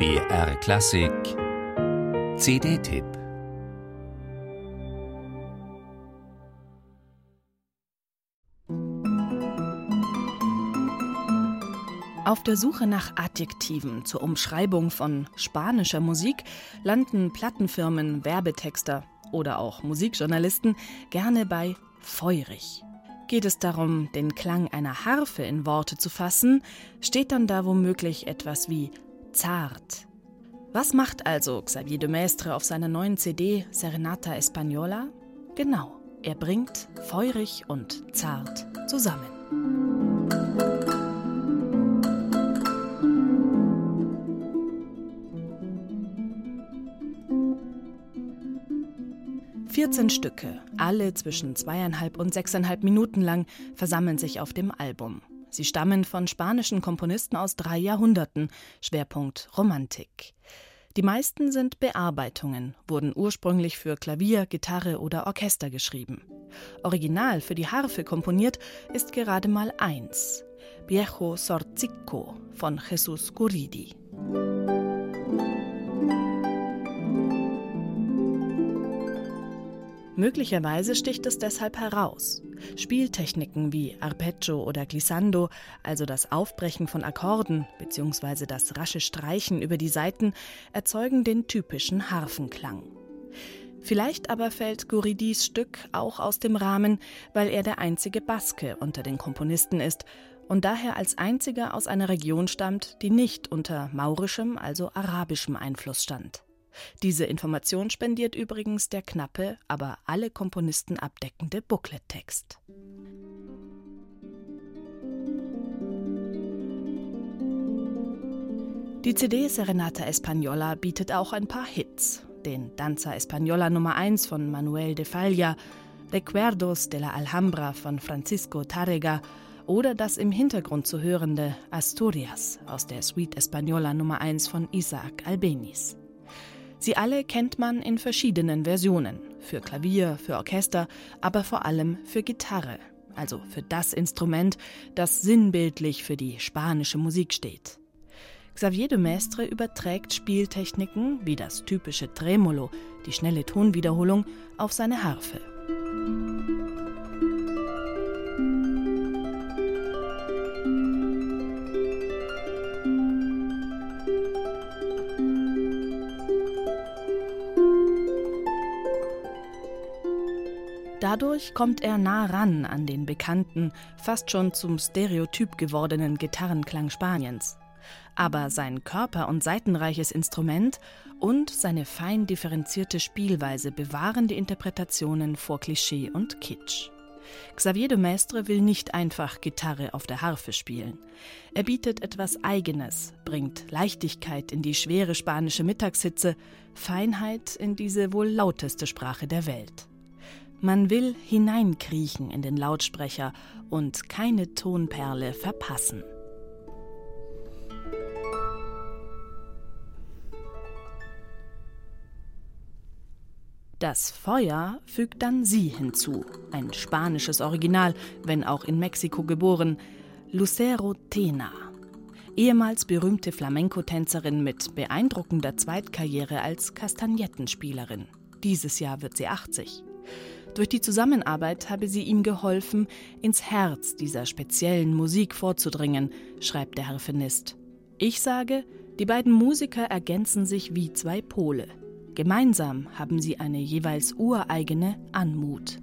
BR Klassik CD-Tipp Auf der Suche nach Adjektiven zur Umschreibung von spanischer Musik landen Plattenfirmen, Werbetexter oder auch Musikjournalisten gerne bei feurig. Geht es darum, den Klang einer Harfe in Worte zu fassen, steht dann da womöglich etwas wie zart. Was macht also Xavier de Maistre auf seiner neuen CD Serenata Española? Genau, er bringt feurig und zart zusammen. 14 Stücke, alle zwischen zweieinhalb und sechseinhalb Minuten lang, versammeln sich auf dem Album. Sie stammen von spanischen Komponisten aus drei Jahrhunderten, Schwerpunkt Romantik. Die meisten sind Bearbeitungen, wurden ursprünglich für Klavier, Gitarre oder Orchester geschrieben. Original für die Harfe komponiert ist gerade mal eins: Viejo Sorzico von Jesus Guridi. Möglicherweise sticht es deshalb heraus. Spieltechniken wie Arpeggio oder Glissando, also das Aufbrechen von Akkorden bzw. das rasche Streichen über die Saiten, erzeugen den typischen Harfenklang. Vielleicht aber fällt Guridis Stück auch aus dem Rahmen, weil er der einzige Baske unter den Komponisten ist und daher als einziger aus einer Region stammt, die nicht unter maurischem, also arabischem Einfluss stand. Diese Information spendiert übrigens der knappe, aber alle Komponisten abdeckende Booklet-Text. Die CD Serenata Española bietet auch ein paar Hits. Den Danza Española Nummer 1 von Manuel de Falla, Recuerdos de la Alhambra von Francisco Tarrega oder das im Hintergrund zu hörende Asturias aus der Suite Española Nummer 1 von Isaac Albeniz. Sie alle kennt man in verschiedenen Versionen, für Klavier, für Orchester, aber vor allem für Gitarre, also für das Instrument, das sinnbildlich für die spanische Musik steht. Xavier de Maistre überträgt Spieltechniken wie das typische Tremolo, die schnelle Tonwiederholung, auf seine Harfe. Dadurch kommt er nah ran an den bekannten, fast schon zum Stereotyp gewordenen Gitarrenklang Spaniens. Aber sein körper- und seitenreiches Instrument und seine fein differenzierte Spielweise bewahren die Interpretationen vor Klischee und Kitsch. Xavier de Maistre will nicht einfach Gitarre auf der Harfe spielen. Er bietet etwas Eigenes, bringt Leichtigkeit in die schwere spanische Mittagshitze, Feinheit in diese wohl lauteste Sprache der Welt. Man will hineinkriechen in den Lautsprecher und keine Tonperle verpassen. Das Feuer fügt dann sie hinzu, ein spanisches Original, wenn auch in Mexiko geboren, Lucero Tena. Ehemals berühmte Flamenco-Tänzerin mit beeindruckender Zweitkarriere als Kastagnettenspielerin. Dieses Jahr wird sie 80. Durch die Zusammenarbeit habe sie ihm geholfen, ins Herz dieser speziellen Musik vorzudringen, schreibt der Harfenist. Ich sage, die beiden Musiker ergänzen sich wie zwei Pole. Gemeinsam haben sie eine jeweils ureigene Anmut.